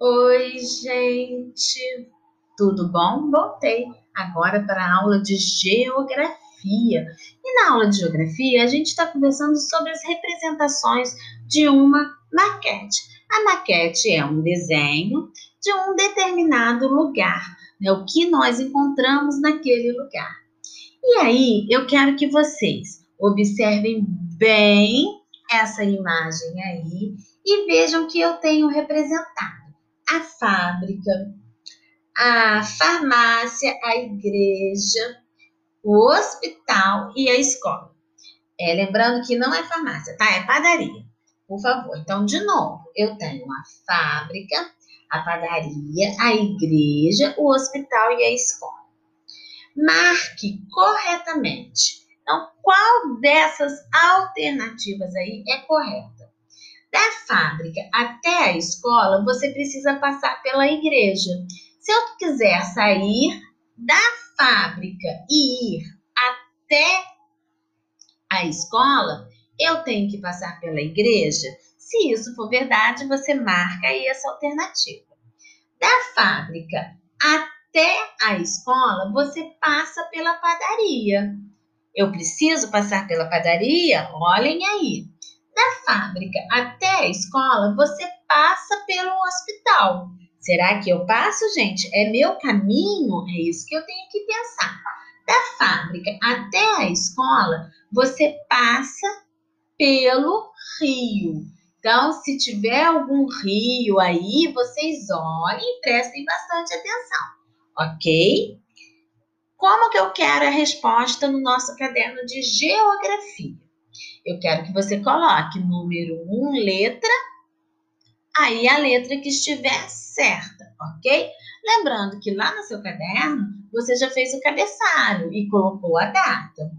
Oi, gente! Tudo bom? Voltei agora para a aula de geografia. E na aula de geografia, a gente está conversando sobre as representações de uma maquete. A maquete é um desenho de um determinado lugar, né? o que nós encontramos naquele lugar. E aí, eu quero que vocês observem bem essa imagem aí e vejam que eu tenho representado a fábrica, a farmácia, a igreja, o hospital e a escola. É, lembrando que não é farmácia, tá? É padaria. Por favor. Então, de novo, eu tenho a fábrica, a padaria, a igreja, o hospital e a escola. Marque corretamente. Então, qual dessas alternativas aí é correta? Da fábrica até a escola, você precisa passar pela igreja. Se eu quiser sair da fábrica e ir até a escola, eu tenho que passar pela igreja. Se isso for verdade, você marca aí essa alternativa. Da fábrica até a escola, você passa pela padaria. Eu preciso passar pela padaria? Olhem aí. Da fábrica até a escola, você passa pelo hospital. Será que eu passo, gente? É meu caminho? É isso que eu tenho que pensar. Da fábrica até a escola, você passa pelo rio. Então, se tiver algum rio aí, vocês olhem e prestem bastante atenção, ok? Como que eu quero a resposta no nosso caderno de geografia? Eu quero que você coloque número 1, um, letra, aí a letra que estiver certa, ok? Lembrando que lá no seu caderno você já fez o cabeçalho e colocou a data.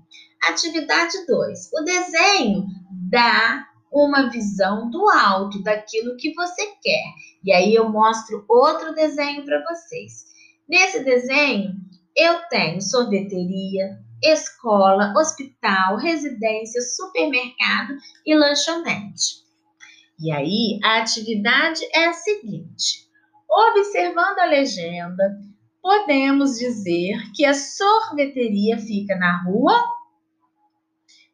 Atividade 2. O desenho dá uma visão do alto daquilo que você quer. E aí eu mostro outro desenho para vocês. Nesse desenho, eu tenho sorveteria, escola, hospital, residência, supermercado e lanchonete. E aí, a atividade é a seguinte: observando a legenda, podemos dizer que a sorveteria fica na rua.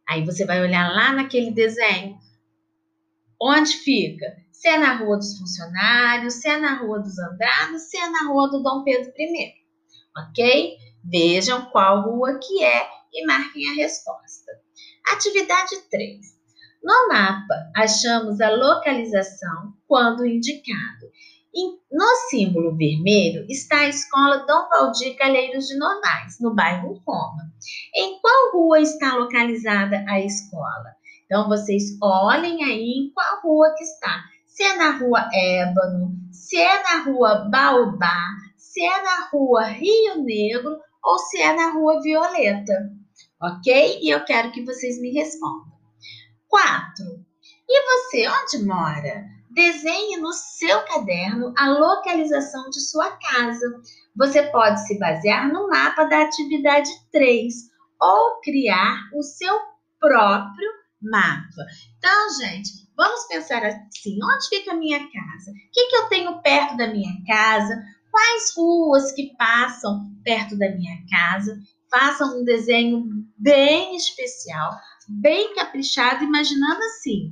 Aí você vai olhar lá naquele desenho. Onde fica? Se é na rua dos funcionários, se é na rua dos Andrados, se é na rua do Dom Pedro I. Ok? Vejam qual rua que é e marquem a resposta. Atividade 3. No mapa, achamos a localização quando indicado. No símbolo vermelho está a escola Dom Valdir Calheiros de Novaes, no bairro Roma. Em qual rua está localizada a escola? Então, vocês olhem aí em qual rua que está. Se é na rua Ébano, se é na rua Baobá, se é na rua Rio Negro ou se é na rua Violeta, ok? E eu quero que vocês me respondam. 4. E você, onde mora? Desenhe no seu caderno a localização de sua casa. Você pode se basear no mapa da atividade 3 ou criar o seu próprio mapa. Então, gente, vamos pensar assim: onde fica a minha casa? O que, que eu tenho perto da minha casa? Quais ruas que passam perto da minha casa. Façam um desenho bem especial, bem caprichado, imaginando assim: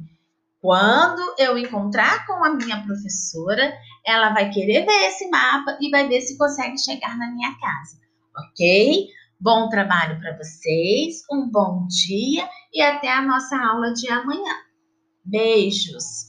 quando eu encontrar com a minha professora, ela vai querer ver esse mapa e vai ver se consegue chegar na minha casa, ok? Bom trabalho para vocês, um bom dia e até a nossa aula de amanhã. Beijos!